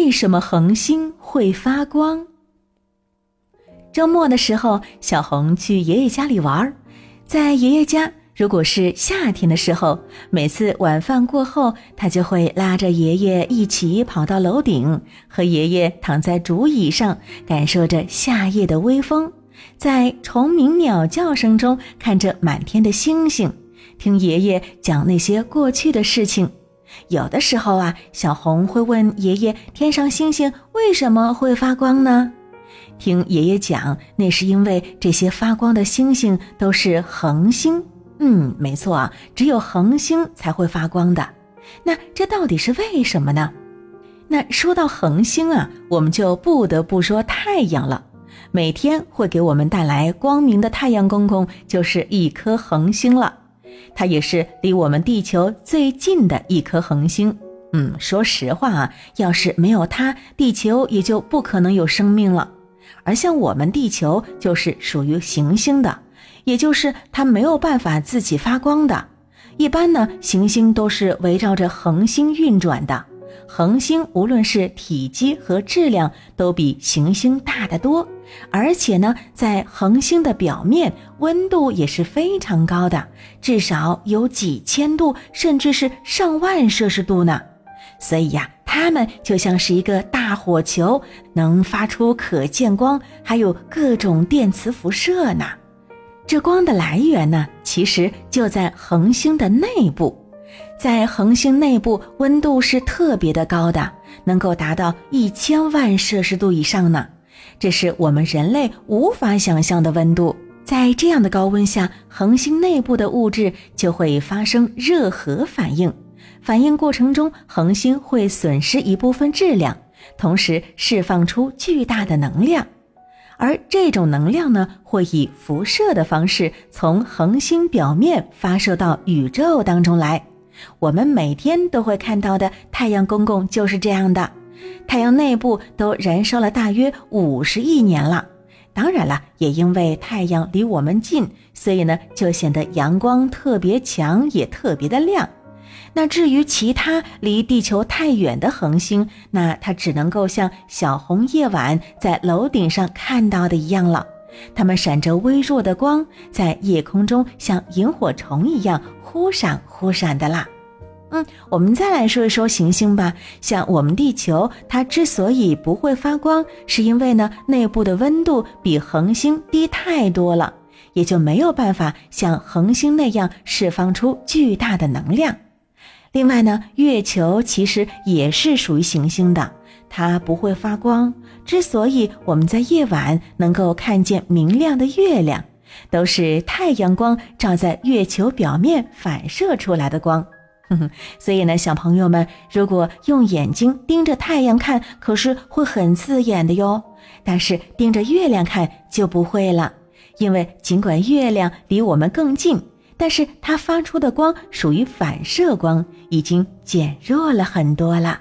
为什么恒星会发光？周末的时候，小红去爷爷家里玩儿，在爷爷家，如果是夏天的时候，每次晚饭过后，他就会拉着爷爷一起跑到楼顶，和爷爷躺在竹椅上，感受着夏夜的微风，在虫鸣鸟叫声中看着满天的星星，听爷爷讲那些过去的事情。有的时候啊，小红会问爷爷：“天上星星为什么会发光呢？”听爷爷讲，那是因为这些发光的星星都是恒星。嗯，没错啊，只有恒星才会发光的。那这到底是为什么呢？那说到恒星啊，我们就不得不说太阳了。每天会给我们带来光明的太阳公公，就是一颗恒星了。它也是离我们地球最近的一颗恒星。嗯，说实话啊，要是没有它，地球也就不可能有生命了。而像我们地球就是属于行星的，也就是它没有办法自己发光的。一般呢，行星都是围绕着恒星运转的。恒星无论是体积和质量都比行星大得多，而且呢，在恒星的表面温度也是非常高的，至少有几千度，甚至是上万摄氏度呢。所以呀，它们就像是一个大火球，能发出可见光，还有各种电磁辐射呢。这光的来源呢，其实就在恒星的内部。在恒星内部，温度是特别的高的，能够达到一千万摄氏度以上呢。这是我们人类无法想象的温度。在这样的高温下，恒星内部的物质就会发生热核反应，反应过程中，恒星会损失一部分质量，同时释放出巨大的能量。而这种能量呢，会以辐射的方式从恒星表面发射到宇宙当中来。我们每天都会看到的太阳公公就是这样的，太阳内部都燃烧了大约五十亿年了。当然了，也因为太阳离我们近，所以呢就显得阳光特别强，也特别的亮。那至于其他离地球太远的恒星，那它只能够像小红夜晚在楼顶上看到的一样了。它们闪着微弱的光，在夜空中像萤火虫一样忽闪忽闪的啦。嗯，我们再来说一说行星吧。像我们地球，它之所以不会发光，是因为呢内部的温度比恒星低太多了，也就没有办法像恒星那样释放出巨大的能量。另外呢，月球其实也是属于行星的，它不会发光。之所以我们在夜晚能够看见明亮的月亮，都是太阳光照在月球表面反射出来的光。所以呢，小朋友们，如果用眼睛盯着太阳看，可是会很刺眼的哟。但是盯着月亮看就不会了，因为尽管月亮离我们更近。但是它发出的光属于反射光，已经减弱了很多了。